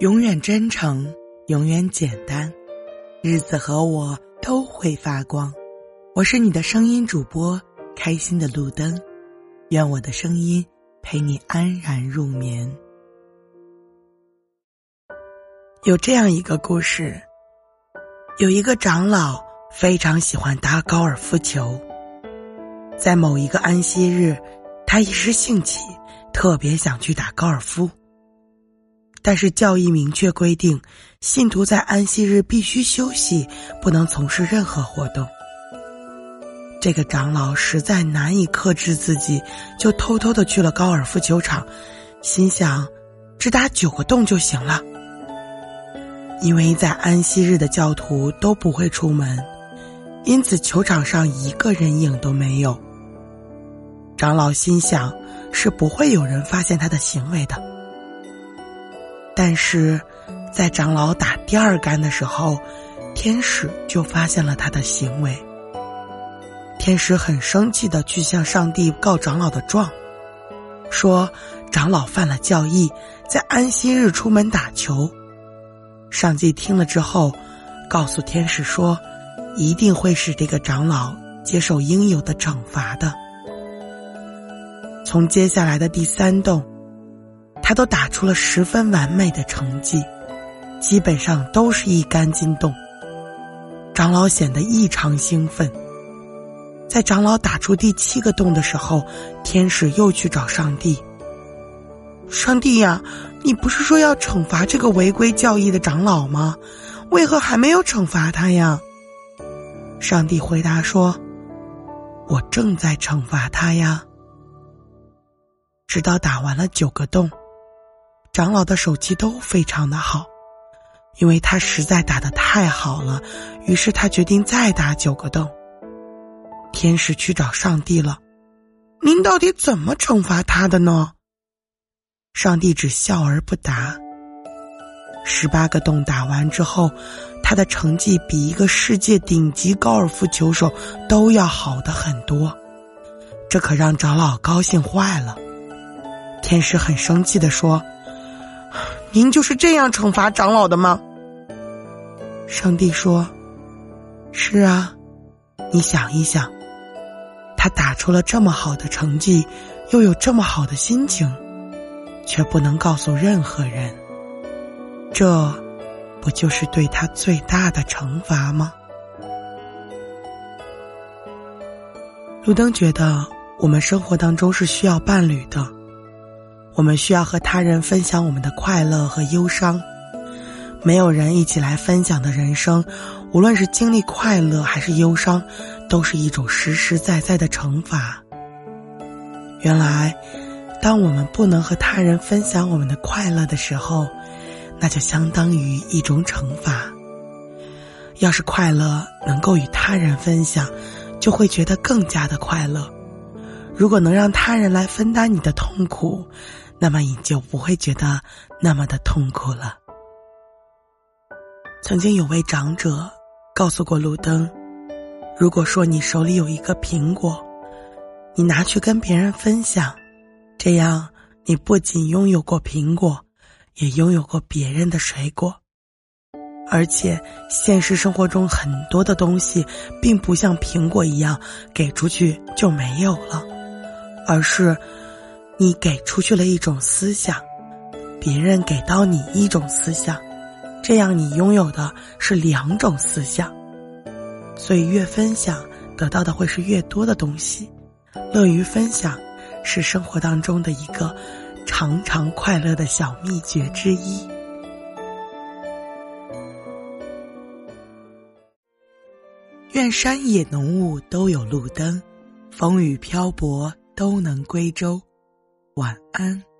永远真诚，永远简单，日子和我都会发光。我是你的声音主播，开心的路灯。愿我的声音陪你安然入眠。有这样一个故事：有一个长老非常喜欢打高尔夫球，在某一个安息日，他一时兴起，特别想去打高尔夫。但是教义明确规定，信徒在安息日必须休息，不能从事任何活动。这个长老实在难以克制自己，就偷偷的去了高尔夫球场，心想，只打九个洞就行了。因为在安息日的教徒都不会出门，因此球场上一个人影都没有。长老心想，是不会有人发现他的行为的。但是，在长老打第二杆的时候，天使就发现了他的行为。天使很生气的去向上帝告长老的状，说长老犯了教义，在安息日出门打球。上帝听了之后，告诉天使说，一定会使这个长老接受应有的惩罚的。从接下来的第三洞。他都打出了十分完美的成绩，基本上都是一杆进洞。长老显得异常兴奋。在长老打出第七个洞的时候，天使又去找上帝。上帝呀，你不是说要惩罚这个违规教义的长老吗？为何还没有惩罚他呀？上帝回答说：“我正在惩罚他呀。”直到打完了九个洞。长老的手气都非常的好，因为他实在打的太好了，于是他决定再打九个洞。天使去找上帝了，您到底怎么惩罚他的呢？上帝只笑而不答。十八个洞打完之后，他的成绩比一个世界顶级高尔夫球手都要好的很多，这可让长老高兴坏了。天使很生气的说。您就是这样惩罚长老的吗？上帝说：“是啊，你想一想，他打出了这么好的成绩，又有这么好的心情，却不能告诉任何人，这不就是对他最大的惩罚吗？”路灯觉得，我们生活当中是需要伴侣的。我们需要和他人分享我们的快乐和忧伤，没有人一起来分享的人生，无论是经历快乐还是忧伤，都是一种实实在在的惩罚。原来，当我们不能和他人分享我们的快乐的时候，那就相当于一种惩罚。要是快乐能够与他人分享，就会觉得更加的快乐。如果能让他人来分担你的痛苦，那么你就不会觉得那么的痛苦了。曾经有位长者告诉过路灯，如果说你手里有一个苹果，你拿去跟别人分享，这样你不仅拥有过苹果，也拥有过别人的水果。而且现实生活中很多的东西，并不像苹果一样给出去就没有了，而是。你给出去了一种思想，别人给到你一种思想，这样你拥有的是两种思想，所以越分享得到的会是越多的东西。乐于分享是生活当中的一个常常快乐的小秘诀之一。愿山野浓雾都有路灯，风雨漂泊都能归舟。晚安。